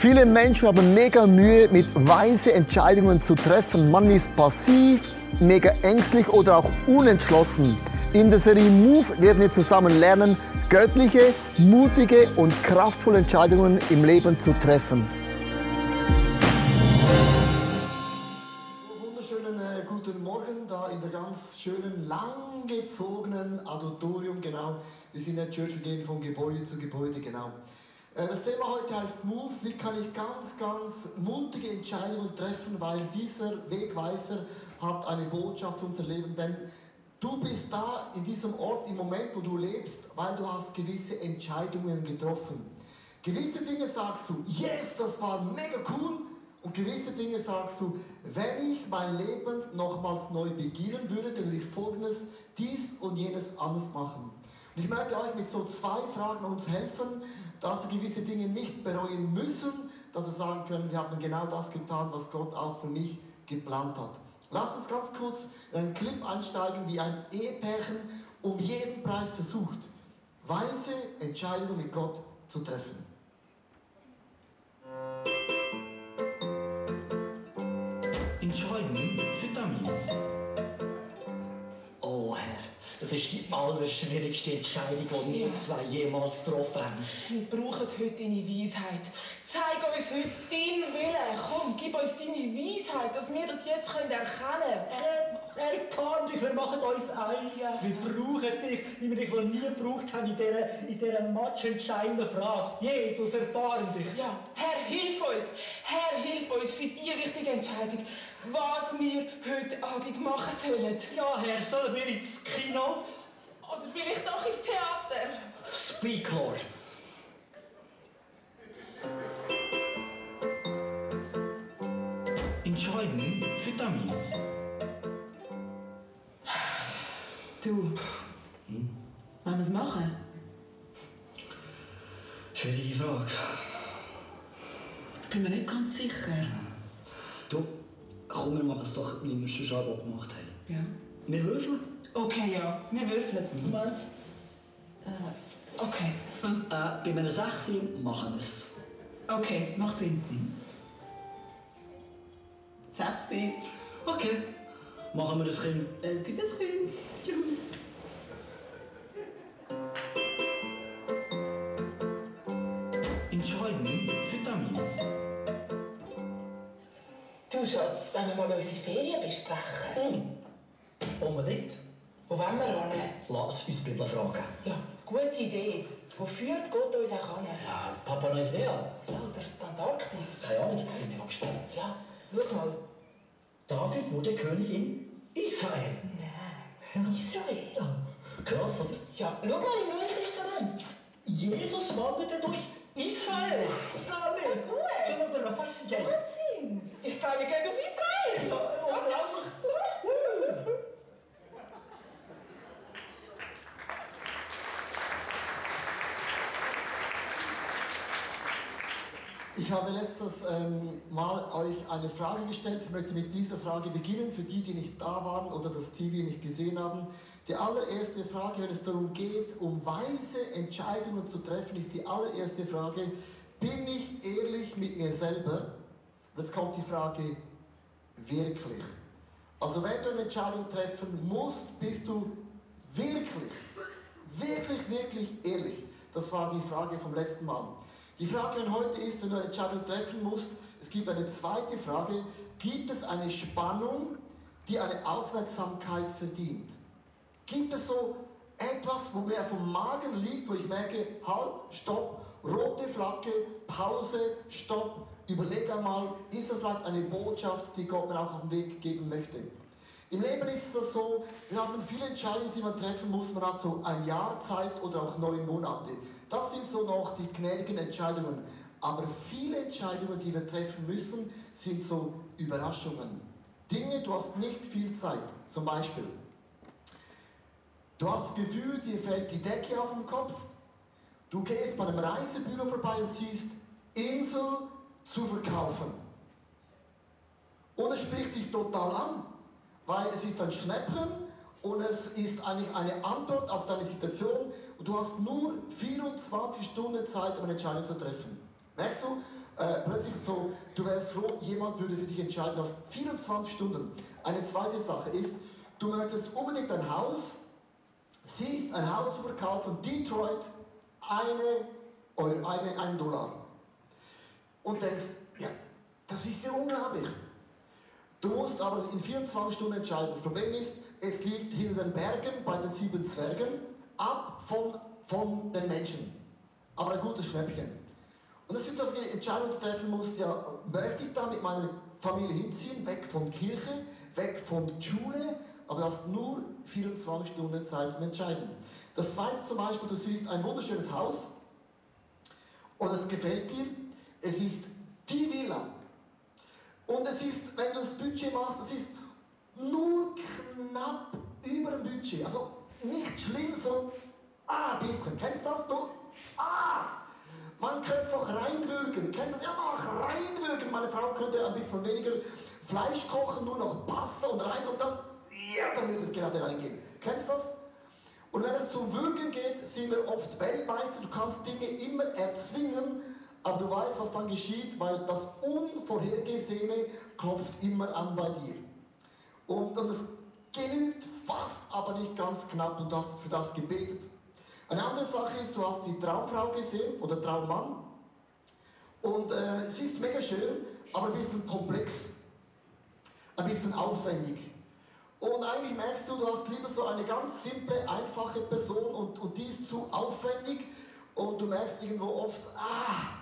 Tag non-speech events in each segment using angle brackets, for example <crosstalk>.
Viele Menschen haben mega Mühe, mit weise Entscheidungen zu treffen. Man ist passiv, mega ängstlich oder auch unentschlossen. In der Serie Move werden wir zusammen lernen, göttliche, mutige und kraftvolle Entscheidungen im Leben zu treffen. Äh, guten Morgen da in der ganz schönen, langgezogenen Auditorium, genau. Wir sind in der Church, wir gehen von Gebäude zu Gebäude, genau. Äh, das Thema heute heißt Move. Wie kann ich ganz, ganz mutige Entscheidungen treffen, weil dieser Wegweiser hat eine Botschaft unser Leben. Denn du bist da in diesem Ort im Moment, wo du lebst, weil du hast gewisse Entscheidungen getroffen. Gewisse Dinge sagst du, yes, das war mega cool. Und gewisse Dinge sagst du, wenn ich mein Leben nochmals neu beginnen würde, dann würde ich folgendes, dies und jenes anders machen. Ich möchte euch mit so zwei Fragen uns helfen, dass wir gewisse Dinge nicht bereuen müssen, dass wir sagen können, wir haben genau das getan, was Gott auch für mich geplant hat. Lass uns ganz kurz in einen Clip einsteigen, wie ein Ehepärchen um jeden Preis versucht, weise Entscheidungen mit Gott zu treffen. Entscheiden das ist die allerschwierigste Entscheidung, die wir zwei jemals getroffen haben. Wir brauchen heute deine Weisheit. Zeig uns heute deinen Willen. Komm, gib uns deine Weisheit, dass wir das jetzt können erkennen können. Herr, Herr dich, wir machen uns eins. Ja. Wir brauchen dich, wie wir dich noch nie gebraucht haben in dieser, in dieser matchentscheidenden Frage. Jesus, erbarm dich. Ja, Herr, hilf uns. Herr, hilf uns für die wichtige Entscheidung, was wir heute Abend machen sollen. Ja, Herr, sollen wir ins Kino? Oder vielleicht auch ins Theater. Speak, Lord. Entscheiden für Dummies. Du, wollen wir es machen? Schwierige Frage. Ich bin mir nicht ganz sicher. Du, komm, wir machen es doch, wie wir es schon gemacht haben. Ja. Wir würfeln. Okay, ja, wir würfeln. Moment. Äh, okay. Äh, bei einer 6 machen wir es. Okay, macht Sinn. Sechsi. Okay. Machen wir das Kind. Es gibt ein Kind. Juhu. Entscheiden für Dummies. Du Schatz, wenn wir mal unsere Ferien besprechen. Hm. Unbedingt. Wo wollen wir hin? Lass uns die Bibel fragen. Ja, gute Idee. Wo führt Gott uns auch hin? Ja, Papa Neuguinea. Ja, oder die Antarktis. Keine Ahnung, ich bin mega gespannt. Ja, schau mal. David wurde König in Israel. Nein. Israel? Ja, krass, oder? Ja, schau mal im Neuen Testament. Jesus wanderte durch Israel. Nee. Sehr gut. So eine Überraschung. Wahnsinn. Ich wir gehen auf Israel. Ja, Gott ist so Ich habe letztes ähm, Mal euch eine Frage gestellt. Ich möchte mit dieser Frage beginnen, für die, die nicht da waren oder das TV nicht gesehen haben. Die allererste Frage, wenn es darum geht, um weise Entscheidungen zu treffen, ist die allererste Frage, bin ich ehrlich mit mir selber? Jetzt kommt die Frage, wirklich? Also wenn du eine Entscheidung treffen musst, bist du wirklich, wirklich, wirklich ehrlich. Das war die Frage vom letzten Mal. Die Frage von heute ist, wenn du eine Entscheidung treffen musst, es gibt eine zweite Frage, gibt es eine Spannung, die eine Aufmerksamkeit verdient? Gibt es so etwas, wo mir vom Magen liegt, wo ich merke, halt, stopp, rote Flagge, Pause, stopp, überleg einmal, ist das vielleicht eine Botschaft, die Gott mir auch auf den Weg geben möchte? Im Leben ist es so, wir haben viele Entscheidungen, die man treffen muss. Man hat so ein Jahr Zeit oder auch neun Monate. Das sind so noch die gnädigen Entscheidungen. Aber viele Entscheidungen, die wir treffen müssen, sind so Überraschungen. Dinge, du hast nicht viel Zeit. Zum Beispiel, du hast das Gefühl, dir fällt die Decke auf den Kopf. Du gehst bei einem Reisebüro vorbei und siehst Insel zu verkaufen. Und es spricht dich total an, weil es ist ein Schnäppchen und es ist eigentlich eine Antwort auf deine Situation und du hast nur 24 Stunden Zeit, um eine Entscheidung zu treffen. Merkst du, äh, plötzlich so, du wärst froh, jemand würde für dich entscheiden, du hast 24 Stunden. Eine zweite Sache ist, du möchtest unbedingt ein Haus, siehst ein Haus zu verkaufen, Detroit, eine eine, einen Dollar. Und denkst, ja, das ist ja unglaublich. Du musst aber in 24 Stunden entscheiden. Das Problem ist, es liegt hinter den Bergen bei den sieben Zwergen, ab von, von den Menschen. Aber ein gutes Schnäppchen. Und das sind so viele Entscheidungen, die du treffen musst. Ja, möchte ich da mit meiner Familie hinziehen, weg von Kirche, weg von Schule, aber du hast nur 24 Stunden Zeit um zu entscheiden. Das zweite zum Beispiel, du siehst ein wunderschönes Haus und es gefällt dir. Es ist die Villa. Und es ist, wenn du das Budget machst, es ist nur knapp über dem Budget. Also nicht schlimm, so ah, ein bisschen. Kennst du das? Nur ah! Man könnte es doch reinwürgen. Kennst du das? Ja, noch reinwürgen. Meine Frau könnte ein bisschen weniger Fleisch kochen, nur noch Pasta und Reis und dann, ja, dann würde es gerade reingehen. Kennst du das? Und wenn es zum Würgen geht, sind wir oft Weltmeister. Du kannst Dinge immer erzwingen, aber du weißt, was dann geschieht, weil das Unvorhergesehene klopft immer an bei dir. Und, und es genügt fast, aber nicht ganz knapp und hast für das gebetet. Eine andere Sache ist, du hast die Traumfrau gesehen oder Traummann und äh, sie ist mega schön, aber ein bisschen komplex, ein bisschen aufwendig. Und eigentlich merkst du, du hast lieber so eine ganz simple, einfache Person und, und die ist zu aufwendig und du merkst irgendwo oft, ah,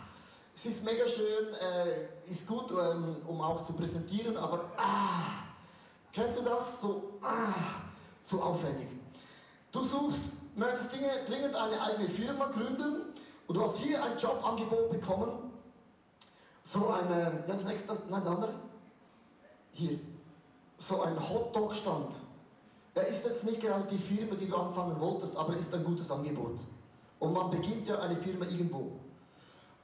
es ist mega schön, äh, ist gut, ähm, um auch zu präsentieren, aber ah, kennst du das? So, ah, zu aufwendig. Du suchst, möchtest Dinge, dringend eine eigene Firma gründen und du hast hier ein Jobangebot bekommen. So eine, das nächste, nein, das andere. Hier, so ein Hotdog-Stand. Ja, ist jetzt nicht gerade die Firma, die du anfangen wolltest, aber ist ein gutes Angebot. Und man beginnt ja eine Firma irgendwo.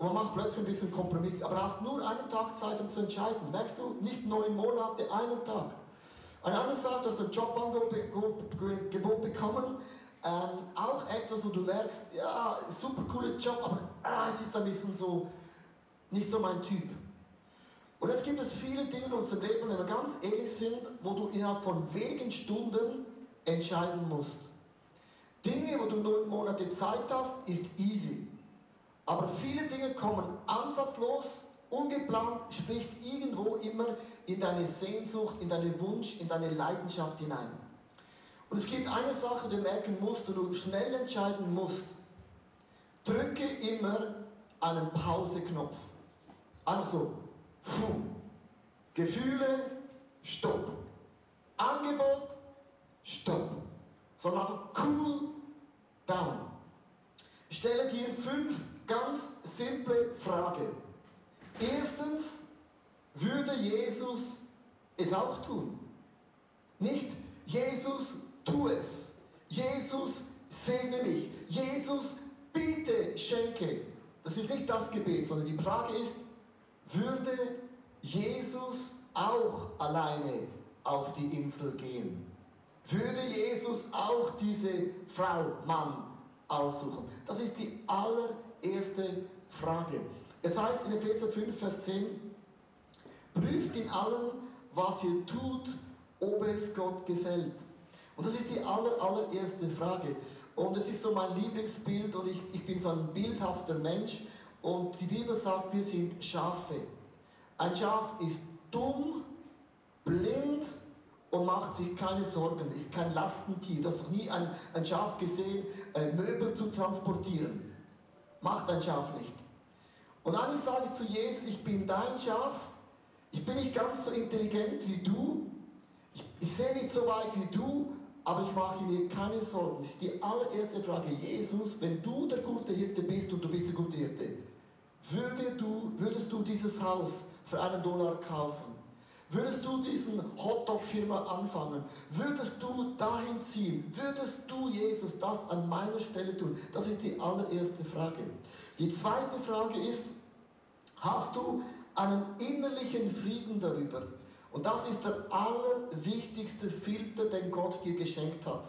Man macht plötzlich ein bisschen Kompromiss. Aber hast nur einen Tag Zeit, um zu entscheiden. Merkst du? Nicht neun Monate, einen Tag. Eine andere Sache, du hast ein Jobangebot bekommen. Ähm, auch etwas, wo du merkst, ja, super cooler Job, aber ah, es ist ein bisschen so, nicht so mein Typ. Und es gibt es viele Dinge in unserem Leben, wenn wir ganz ehrlich sind, wo du innerhalb von wenigen Stunden entscheiden musst. Dinge, wo du neun Monate Zeit hast, ist easy. Aber viele Dinge kommen ansatzlos, ungeplant, spricht irgendwo immer in deine Sehnsucht, in deinen Wunsch, in deine Leidenschaft hinein. Und es gibt eine Sache, die du merken musst, und du schnell entscheiden musst. Drücke immer einen Pause-Knopf. Einfach so, Fum. Gefühle, Stopp. Angebot, Stopp. Sondern einfach cool down. Stelle dir fünf ganz simple Fragen. Erstens, würde Jesus es auch tun? Nicht, Jesus, tu es. Jesus, segne mich. Jesus, bitte schenke. Das ist nicht das Gebet, sondern die Frage ist, würde Jesus auch alleine auf die Insel gehen? Würde Jesus auch diese Frau, Mann aussuchen? Das ist die allererste Frage. Es heißt in Epheser 5, Vers 10, prüft in allem, was ihr tut, ob es Gott gefällt. Und das ist die aller, allererste Frage. Und es ist so mein Lieblingsbild und ich, ich bin so ein bildhafter Mensch. Und die Bibel sagt, wir sind Schafe. Ein Schaf ist dumm, blind und macht sich keine Sorgen, ist kein Lastentier. Du hast noch nie ein, ein Schaf gesehen, äh, Möbel zu transportieren. Macht ein Schaf nicht. Und dann sage ich zu Jesus, ich bin dein Schaf, ich bin nicht ganz so intelligent wie du, ich, ich sehe nicht so weit wie du, aber ich mache mir keine Sorgen. Das ist die allererste Frage. Jesus, wenn du der gute Hirte bist und du bist der gute Hirte, würde du, würdest du dieses Haus für einen Dollar kaufen? Würdest du diesen Hotdog-Firma anfangen? Würdest du dahin ziehen? Würdest du, Jesus, das an meiner Stelle tun? Das ist die allererste Frage. Die zweite Frage ist, hast du einen innerlichen Frieden darüber? Und das ist der allerwichtigste Filter, den Gott dir geschenkt hat.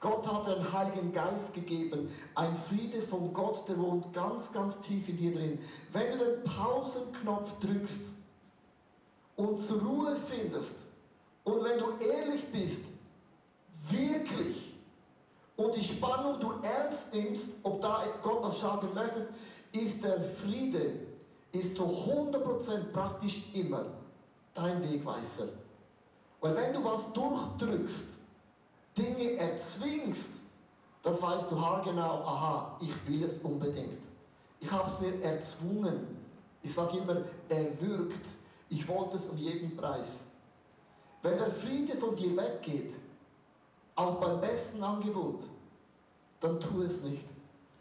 Gott hat einen Heiligen Geist gegeben, ein Friede von Gott, der wohnt ganz, ganz tief in dir drin. Wenn du den Pausenknopf drückst und zur Ruhe findest und wenn du ehrlich bist, wirklich, und die Spannung du ernst nimmst, ob da Gott was sagen möchtest, ist der Friede, ist zu 100% praktisch immer dein Wegweiser. Weil wenn du was durchdrückst, Dinge erzwingst, das weißt du haargenau, aha, ich will es unbedingt. Ich habe es mir erzwungen. Ich sage immer, erwürgt. Ich wollte es um jeden Preis. Wenn der Friede von dir weggeht, auch beim besten Angebot, dann tu es nicht.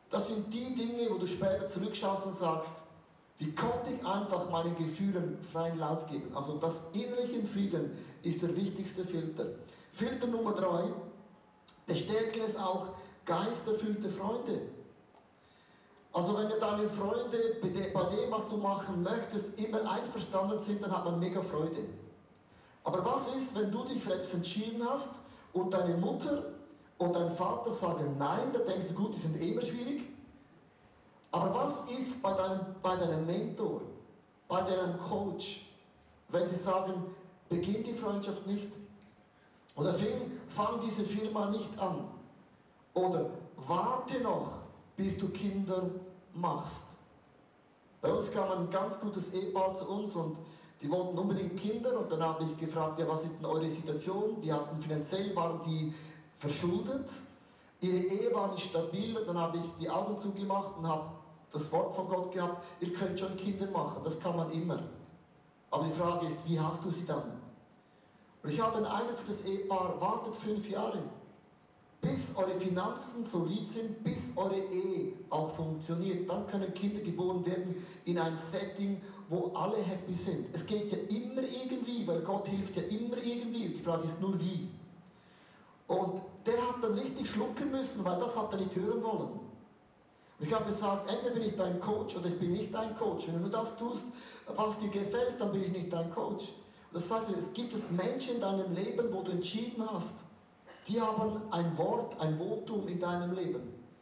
Das sind die Dinge, wo du später zurückschaust und sagst, wie konnte ich einfach meinen Gefühlen freien Lauf geben? Also das innerliche Frieden ist der wichtigste Filter. Filter Nummer drei, bestätigen es auch geisterfüllte Freunde. Also wenn deine Freunde bei dem, was du machen möchtest, immer einverstanden sind, dann hat man mega Freude. Aber was ist, wenn du dich für etwas entschieden hast und deine Mutter und dein Vater sagen Nein, da denkst du, gut, die sind immer schwierig. Aber was ist bei deinem, bei deinem Mentor, bei deinem Coach, wenn sie sagen, beginn die Freundschaft nicht? Oder fang, fang diese Firma nicht an? Oder warte noch, bis du Kinder machst. Bei uns kam ein ganz gutes Ehepaar zu uns und die wollten unbedingt Kinder und dann habe ich gefragt, ja, was ist denn eure Situation? Die hatten finanziell, waren die verschuldet, ihre Ehe war nicht stabil und dann habe ich die Augen zugemacht und habe das Wort von Gott gehabt, ihr könnt schon Kinder machen, das kann man immer. Aber die Frage ist, wie hast du sie dann? Und ich hatte den Eindruck für das Ehepaar, wartet fünf Jahre, bis eure Finanzen solid sind, bis eure Ehe auch funktioniert. Dann können Kinder geboren werden in ein Setting, wo alle happy sind. Es geht ja immer irgendwie, weil Gott hilft ja immer irgendwie. Die Frage ist nur wie. Und der hat dann richtig schlucken müssen, weil das hat er nicht hören wollen. Und ich habe gesagt, entweder bin ich dein Coach oder ich bin nicht dein Coach. Wenn du nur das tust, was dir gefällt, dann bin ich nicht dein Coach. Und das sagt er, es gibt es Menschen in deinem Leben, wo du entschieden hast, die haben ein Wort, ein Votum in deinem Leben.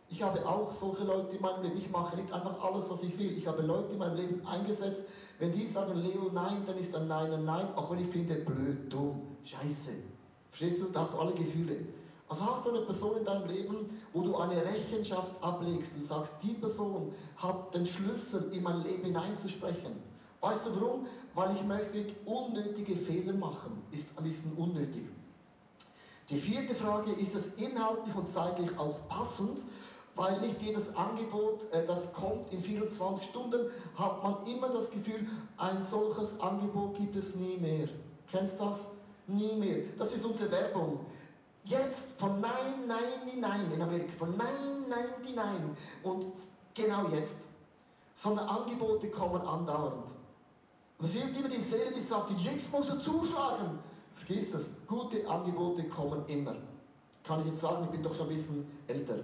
Ich habe auch solche Leute in meinem Leben. Ich mache nicht einfach alles, was ich will. Ich habe Leute in meinem Leben eingesetzt. Wenn die sagen, Leo, nein, dann ist ein Nein ein Nein. Auch wenn ich finde, blöd, dumm, scheiße. Verstehst du? Da hast du alle Gefühle. Also hast du eine Person in deinem Leben, wo du eine Rechenschaft ablegst und sagst, die Person hat den Schlüssel in mein Leben hineinzusprechen. Weißt du warum? Weil ich möchte nicht unnötige Fehler machen. Ist ein bisschen unnötig. Die vierte Frage, ist es inhaltlich und zeitlich auch passend? Weil nicht jedes Angebot, äh, das kommt in 24 Stunden, hat man immer das Gefühl, ein solches Angebot gibt es nie mehr. Kennst du das? Nie mehr. Das ist unsere Werbung. Jetzt von Nein, Nein, Nein in Amerika, von Nein, Nein, Nein. Und genau jetzt. Sondern Angebote kommen andauernd. Und es hilft immer die Seele, die sagt, jetzt musst du zuschlagen. Vergiss es, gute Angebote kommen immer. Kann ich jetzt sagen, ich bin doch schon ein bisschen älter.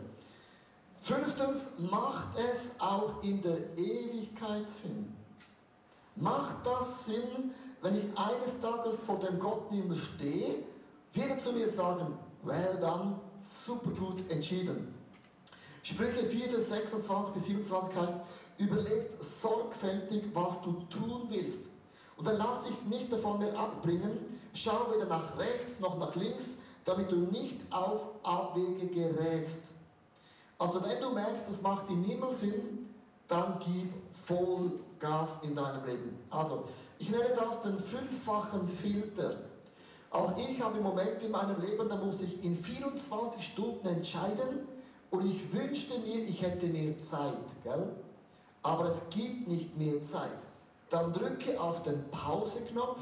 Fünftens, macht es auch in der Ewigkeit Sinn. Macht das Sinn, wenn ich eines Tages vor dem Gott im Himmel stehe, wird er zu mir sagen, well done, super gut entschieden. Sprüche 4, Vers 26 bis 27 heißt, überlegt sorgfältig, was du tun willst. Und dann lass dich nicht davon mehr abbringen, schau weder nach rechts noch nach links, damit du nicht auf Abwege gerätst. Also wenn du merkst, das macht im Himmel Sinn, dann gib voll Gas in deinem Leben. Also, ich nenne das den fünffachen Filter. Auch ich habe Momente in meinem Leben, da muss ich in 24 Stunden entscheiden und ich wünschte mir, ich hätte mehr Zeit, gell? Aber es gibt nicht mehr Zeit. Dann drücke auf den Pause-Knopf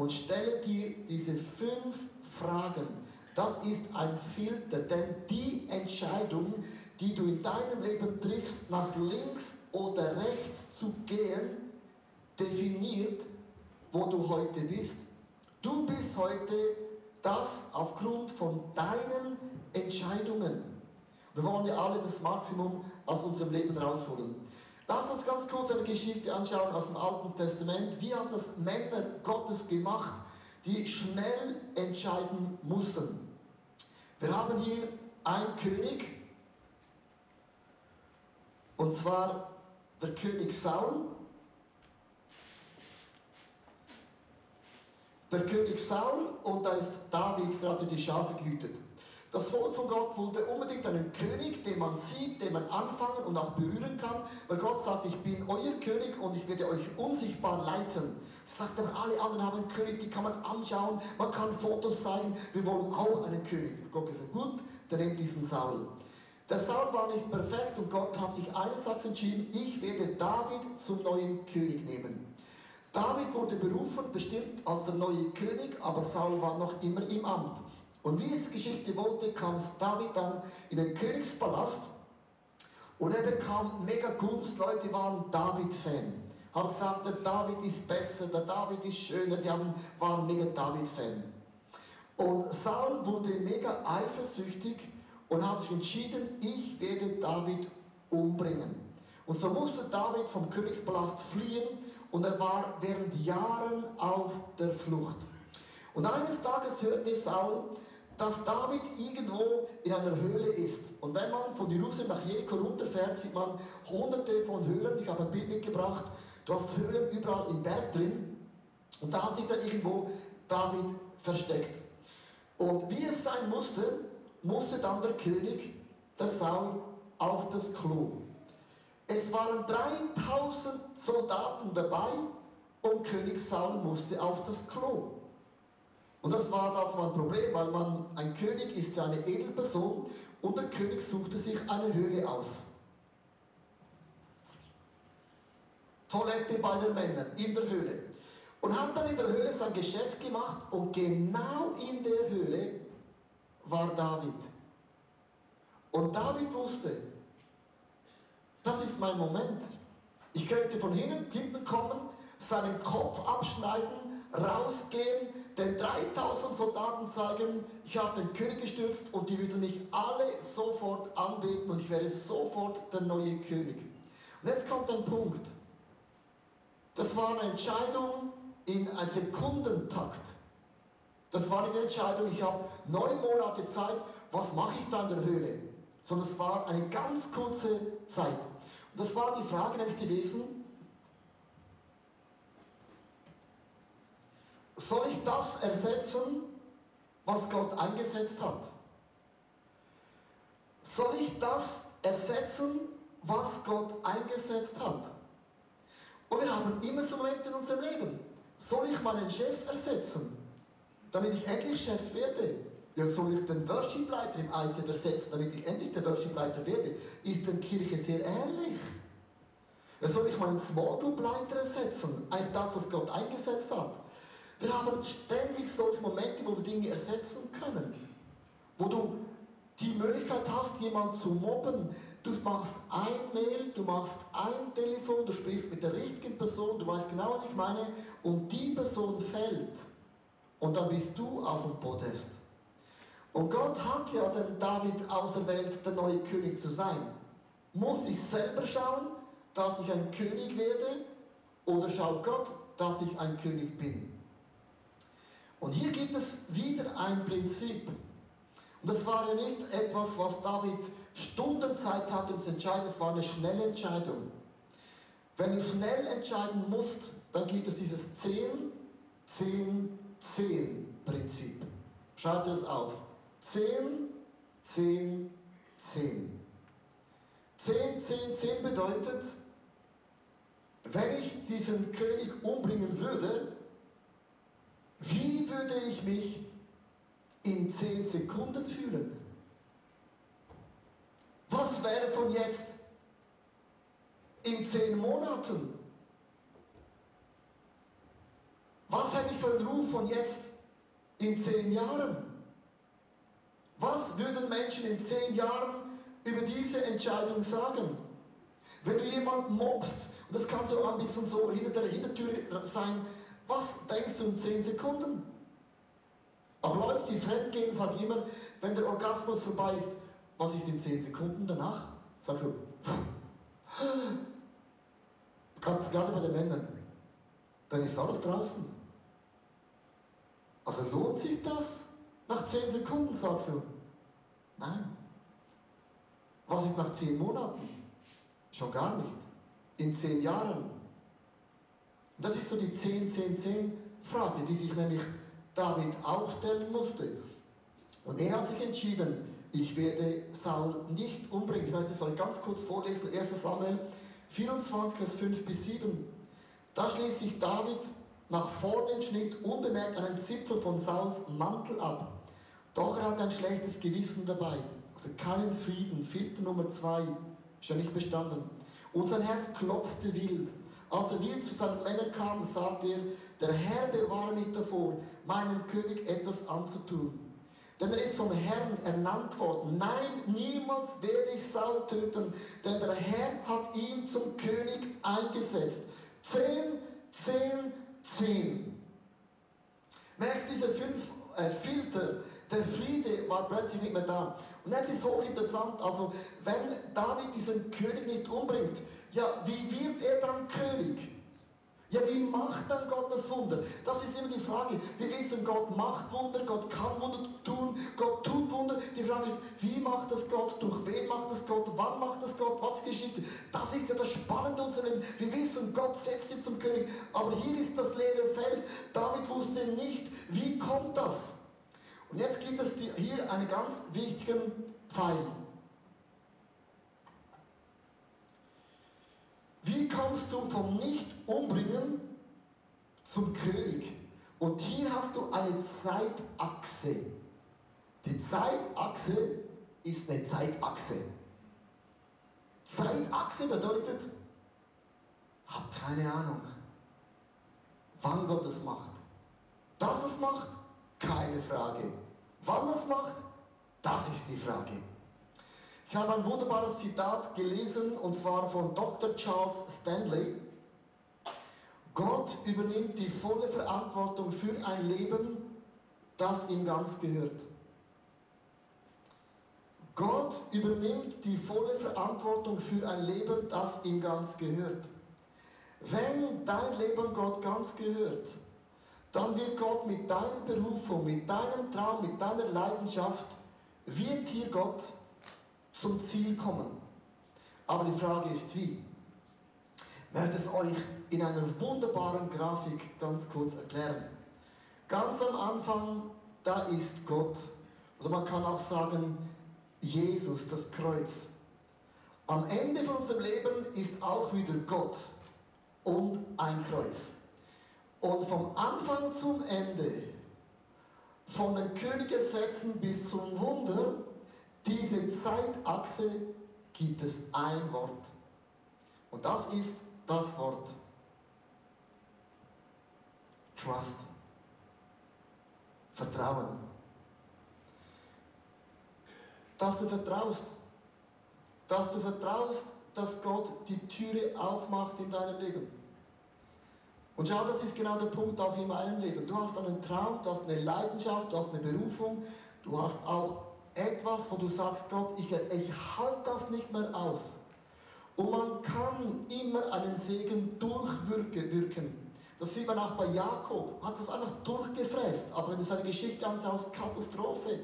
und stelle dir diese fünf Fragen. Das ist ein Filter, denn die Entscheidung, die du in deinem Leben triffst, nach links oder rechts zu gehen, definiert, wo du heute bist. Du bist heute das aufgrund von deinen Entscheidungen. Wir wollen ja alle das Maximum aus unserem Leben rausholen. Lass uns ganz kurz eine Geschichte anschauen aus dem Alten Testament. Wie haben das Männer Gottes gemacht, die schnell entscheiden mussten? Wir haben hier ein König, und zwar der König Saul. Der König Saul und da ist David, der hatte die Schafe gehütet. Das Volk von Gott wollte unbedingt einen König, den man sieht, den man anfangen und auch berühren kann, weil Gott sagt, ich bin euer König und ich werde euch unsichtbar leiten. Das sagt aber, alle anderen haben einen König, die kann man anschauen, man kann Fotos zeigen, wir wollen auch einen König. Gott gesagt, gut, der nimmt diesen Saul. Der Saul war nicht perfekt und Gott hat sich eines Tages entschieden, ich werde David zum neuen König nehmen. David wurde berufen, bestimmt als der neue König, aber Saul war noch immer im Amt. Und wie es die Geschichte wollte, kam David dann in den Königspalast und er bekam mega Gunst. Leute waren David-Fan. Haben gesagt, der David ist besser, der David ist schöner, die haben, waren mega David-Fan. Und Saul wurde mega eifersüchtig und hat sich entschieden, ich werde David umbringen. Und so musste David vom Königspalast fliehen und er war während Jahren auf der Flucht. Und eines Tages hörte Saul, dass David irgendwo in einer Höhle ist. Und wenn man von Jerusalem nach Jericho runterfährt, sieht man hunderte von Höhlen. Ich habe ein Bild mitgebracht. Du hast Höhlen überall im Berg drin. Und da hat sich dann irgendwo David versteckt. Und wie es sein musste, musste dann der König, der Saul, auf das Klo. Es waren 3000 Soldaten dabei und König Saul musste auf das Klo. Und das war damals mal ein Problem, weil man, ein König ist ja eine Edelperson und der König suchte sich eine Höhle aus. Toilette bei den Männern in der Höhle. Und hat dann in der Höhle sein Geschäft gemacht und genau in der Höhle war David. Und David wusste, das ist mein Moment. Ich könnte von hinten kommen, seinen Kopf abschneiden, rausgehen, den 3000 Soldaten sagen, ich habe den König gestürzt und die würden mich alle sofort anbeten und ich wäre sofort der neue König. Und jetzt kommt ein Punkt. Das war eine Entscheidung in einem Sekundentakt. Das war nicht eine Entscheidung, ich habe neun Monate Zeit, was mache ich da in der Höhle? Sondern es war eine ganz kurze Zeit. Und das war die Frage nämlich gewesen, soll ich das ersetzen, was Gott eingesetzt hat? Soll ich das ersetzen, was Gott eingesetzt hat? Und wir haben immer so Momente in unserem Leben. Soll ich meinen Chef ersetzen, damit ich endlich Chef werde? Ja, soll ich den Worshipleiter im ICF ersetzen, damit ich endlich der Worshipleiter werde? Ist denn Kirche sehr ähnlich? Ja, soll ich meinen Small Group Leiter ersetzen? Eigentlich das, was Gott eingesetzt hat. Wir haben ständig solche Momente, wo wir Dinge ersetzen können. Wo du die Möglichkeit hast, jemanden zu mobben. Du machst ein Mail, du machst ein Telefon, du sprichst mit der richtigen Person, du weißt genau, was ich meine, und die Person fällt. Und dann bist du auf dem Podest. Und Gott hat ja den David auserwählt, der neue König zu sein. Muss ich selber schauen, dass ich ein König werde? Oder schaut Gott, dass ich ein König bin? Und hier gibt es wieder ein Prinzip. Und das war ja nicht etwas, was David Stundenzeit hatte, um zu entscheiden, es war eine schnelle Entscheidung. Wenn du schnell entscheiden musst, dann gibt es dieses 10, 10, 10 Prinzip. Schreib dir das auf. 10, 10, 10. 10, 10, 10 bedeutet, wenn ich diesen König umbringen würde, wie würde ich mich in zehn Sekunden fühlen? Was wäre von jetzt in zehn Monaten? Was hätte ich für einen Ruf von jetzt in zehn Jahren? Was würden Menschen in zehn Jahren über diese Entscheidung sagen? Wenn du jemanden mobst, und das kann so ein bisschen so hinter der Hintertür sein, was denkst du in 10 Sekunden? Auch Leute, die fremd gehen, sagen immer, wenn der Orgasmus vorbei ist, was ist in 10 Sekunden danach? Sagst <gasps> du, gerade bei den Männern, dann ist alles draußen. Also lohnt sich das? Nach 10 Sekunden sagst du, nein. Was ist nach zehn Monaten? Schon gar nicht. In zehn Jahren. Und das ist so die 10-10-10-Frage, die sich nämlich David auch stellen musste. Und er hat sich entschieden, ich werde Saul nicht umbringen. Ich möchte es euch ganz kurz vorlesen, 1 Samuel 24, Vers 5 bis 7. Da schließt sich David nach vorne schnitt unbemerkt einen Zipfel von Sauls Mantel ab. Doch er hat ein schlechtes Gewissen dabei. Also keinen Frieden. Filter Nummer zwei. Schon nicht bestanden. Und sein Herz klopfte wild. Als er wieder zu seinen Männern kam, sagte er, der Herr bewahre mich davor, meinem König etwas anzutun. Denn er ist vom Herrn ernannt worden. Nein, niemals werde ich Saul töten, denn der Herr hat ihn zum König eingesetzt. Zehn, zehn, zehn. Merkst diese fünf äh, Filter? War plötzlich nicht mehr da. Und jetzt ist hochinteressant, also wenn David diesen König nicht umbringt, ja, wie wird er dann König? Ja, wie macht dann Gott das Wunder? Das ist immer die Frage. Wir wissen, Gott macht Wunder, Gott kann Wunder tun, Gott tut Wunder. Die Frage ist, wie macht das Gott? Durch wen macht das Gott? Wann macht das Gott? Was geschieht? Das ist ja das Spannende unseres Lebens. Wir wissen, Gott setzt sie zum König. Aber hier ist das leere Feld. David wusste nicht, wie kommt das? Und jetzt gibt es hier einen ganz wichtigen Pfeil. Wie kommst du vom Nicht-Umbringen zum König? Und hier hast du eine Zeitachse. Die Zeitachse ist eine Zeitachse. Zeitachse bedeutet, hab keine Ahnung, wann Gott es macht. Dass es macht, keine Frage. Wann es macht, das ist die Frage. Ich habe ein wunderbares Zitat gelesen und zwar von Dr. Charles Stanley. Gott übernimmt die volle Verantwortung für ein Leben, das ihm ganz gehört. Gott übernimmt die volle Verantwortung für ein Leben, das ihm ganz gehört. Wenn dein Leben Gott ganz gehört, dann wird Gott mit deiner Berufung, mit deinem Traum, mit deiner Leidenschaft, wird hier Gott zum Ziel kommen. Aber die Frage ist wie. Ich werde es euch in einer wunderbaren Grafik ganz kurz erklären. Ganz am Anfang, da ist Gott. Oder man kann auch sagen, Jesus, das Kreuz. Am Ende von unserem Leben ist auch wieder Gott und ein Kreuz. Und vom Anfang zum Ende, von den Königgesetzen bis zum Wunder, diese Zeitachse gibt es ein Wort. Und das ist das Wort Trust. Vertrauen. Dass du vertraust. Dass du vertraust, dass Gott die Türe aufmacht in deinem Leben. Und schau, das ist genau der Punkt auch in meinem Leben. Du hast einen Traum, du hast eine Leidenschaft, du hast eine Berufung, du hast auch etwas, wo du sagst, Gott, ich, ich halte das nicht mehr aus. Und man kann immer einen Segen durchwirken. Das sieht man auch bei Jakob, hat es einfach durchgefräst. Aber wenn du seine Geschichte anschaust, Katastrophe.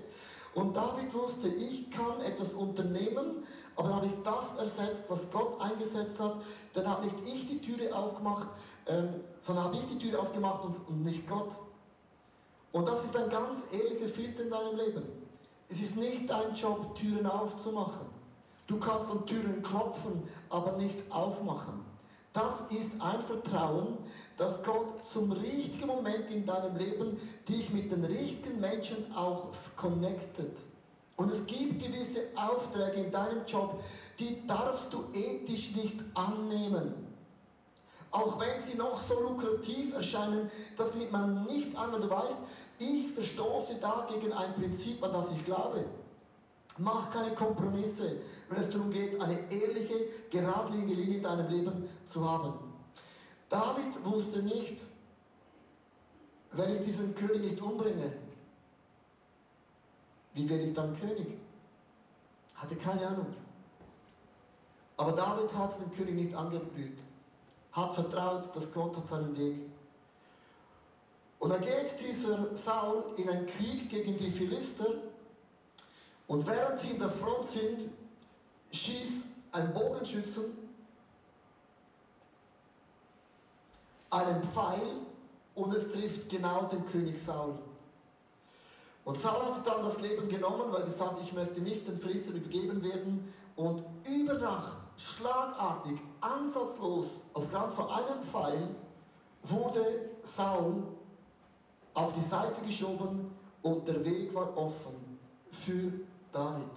Und David wusste, ich kann etwas unternehmen, aber dann habe ich das ersetzt, was Gott eingesetzt hat. Dann habe nicht ich die Türe aufgemacht, ähm, sondern habe ich die Türe aufgemacht und, und nicht Gott. Und das ist ein ganz ehrlicher Filter in deinem Leben. Es ist nicht dein Job, Türen aufzumachen. Du kannst an Türen klopfen, aber nicht aufmachen. Das ist ein Vertrauen, dass Gott zum richtigen Moment in deinem Leben dich mit den richtigen Menschen auch connectet. Und es gibt gewisse Aufträge in deinem Job, die darfst du ethisch nicht annehmen. Auch wenn sie noch so lukrativ erscheinen, das nimmt man nicht an, weil du weißt, ich verstoße da gegen ein Prinzip, an das ich glaube. Mach keine Kompromisse, wenn es darum geht, eine ehrliche, geradlinige Linie in deinem Leben zu haben. David wusste nicht, wenn ich diesen König nicht umbringe, wie werde ich dann König? Hatte keine Ahnung. Aber David hat den König nicht angerührt, hat vertraut, dass Gott hat seinen Weg. Und dann geht dieser Saul in einen Krieg gegen die Philister und während sie in der Front sind, schießt ein Bogenschützen einen Pfeil und es trifft genau den König Saul. Und Saul hat sich dann das Leben genommen, weil er gesagt, ich möchte nicht den Philistern übergeben werden. Und über Nacht, schlagartig, ansatzlos, aufgrund von einem Pfeil, wurde Saul auf die Seite geschoben und der Weg war offen für David.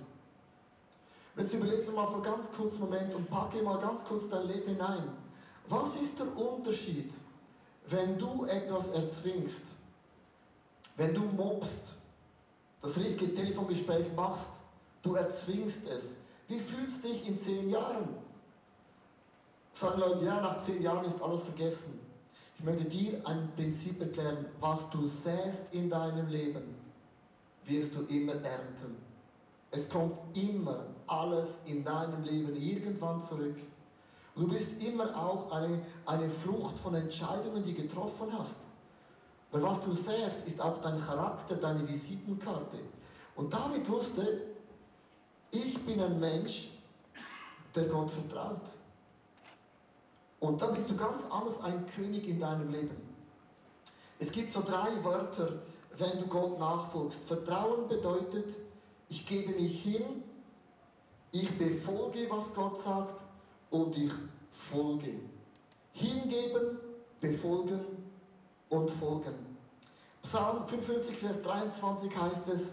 Jetzt überleg dir mal einen ganz kurzen Moment und packe mal ganz kurz dein Leben hinein. Was ist der Unterschied, wenn du etwas erzwingst, wenn du mobst, das richtige Telefongespräch machst, du erzwingst es? Wie fühlst du dich in zehn Jahren? Sagen Leute, ja, nach zehn Jahren ist alles vergessen. Ich möchte dir ein Prinzip erklären. Was du säst in deinem Leben, wirst du immer ernten. Es kommt immer alles in deinem Leben irgendwann zurück. Du bist immer auch eine, eine Frucht von Entscheidungen, die getroffen hast. Weil was du säst, ist auch dein Charakter, deine Visitenkarte. Und David wusste, ich bin ein Mensch, der Gott vertraut. Und dann bist du ganz anders ein König in deinem Leben. Es gibt so drei Wörter, wenn du Gott nachfolgst. Vertrauen bedeutet, ich gebe mich hin, ich befolge, was Gott sagt und ich folge. Hingeben, befolgen und folgen. Psalm 55, Vers 23 heißt es,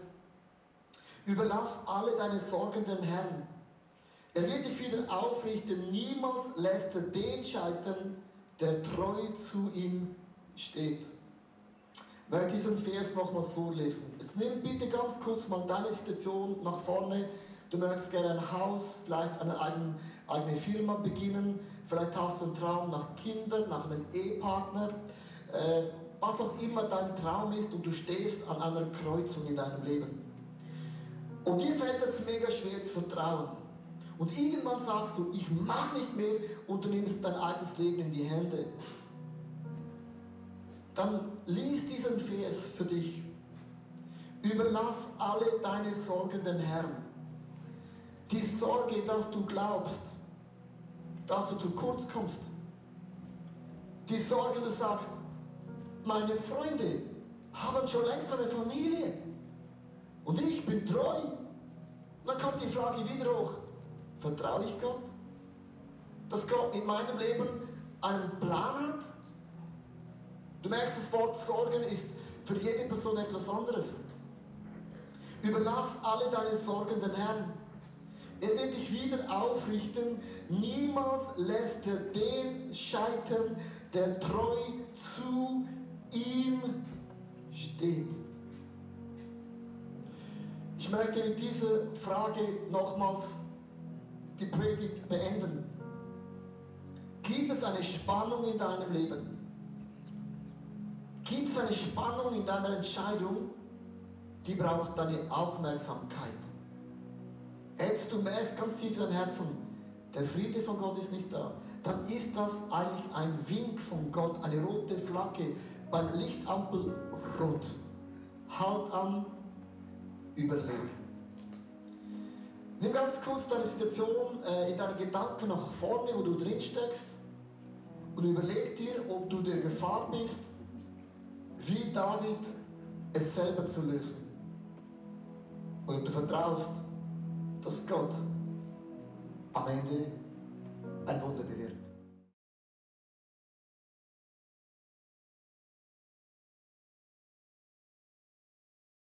Überlass alle deine Sorgen dem Herrn. Er wird dich wieder aufrichten. Niemals lässt er den scheitern, der treu zu ihm steht. Ich möchte diesen Vers nochmals vorlesen. Jetzt nimm bitte ganz kurz mal deine Situation nach vorne. Du möchtest gerne ein Haus, vielleicht eine eigene, eigene Firma beginnen. Vielleicht hast du einen Traum nach Kindern, nach einem Ehepartner. Äh, was auch immer dein Traum ist und du stehst an einer Kreuzung in deinem Leben. Und dir fällt es mega schwer zu vertrauen. Und irgendwann sagst du, ich mag nicht mehr und du nimmst dein eigenes Leben in die Hände. Dann lies diesen Vers für dich. Überlass alle deine Sorgen dem Herrn. Die Sorge, dass du glaubst, dass du zu kurz kommst. Die Sorge, du sagst, meine Freunde haben schon längst eine Familie. Und ich bin treu. Dann kommt die Frage wieder hoch, vertraue ich Gott? Dass Gott in meinem Leben einen Plan hat? Du merkst, das Wort Sorgen ist für jede Person etwas anderes. Überlass alle deine Sorgen dem Herrn. Er wird dich wieder aufrichten. Niemals lässt er den scheitern, der treu zu ihm steht. Ich möchte mit dieser Frage nochmals die Predigt beenden. Gibt es eine Spannung in deinem Leben? Gibt es eine Spannung in deiner Entscheidung, die braucht deine Aufmerksamkeit? Jetzt du merkst ganz tief in deinem Herzen, der Friede von Gott ist nicht da, dann ist das eigentlich ein Wink von Gott, eine rote Flagge beim Lichtampel rot. Halt an, überleg. Nimm ganz kurz deine Situation äh, in deinen Gedanken nach vorne, wo du drin steckst, und überleg dir, ob du der Gefahr bist, wie David es selber zu lösen. Und du vertraust, dass Gott am Ende ein Wunder bewirkt.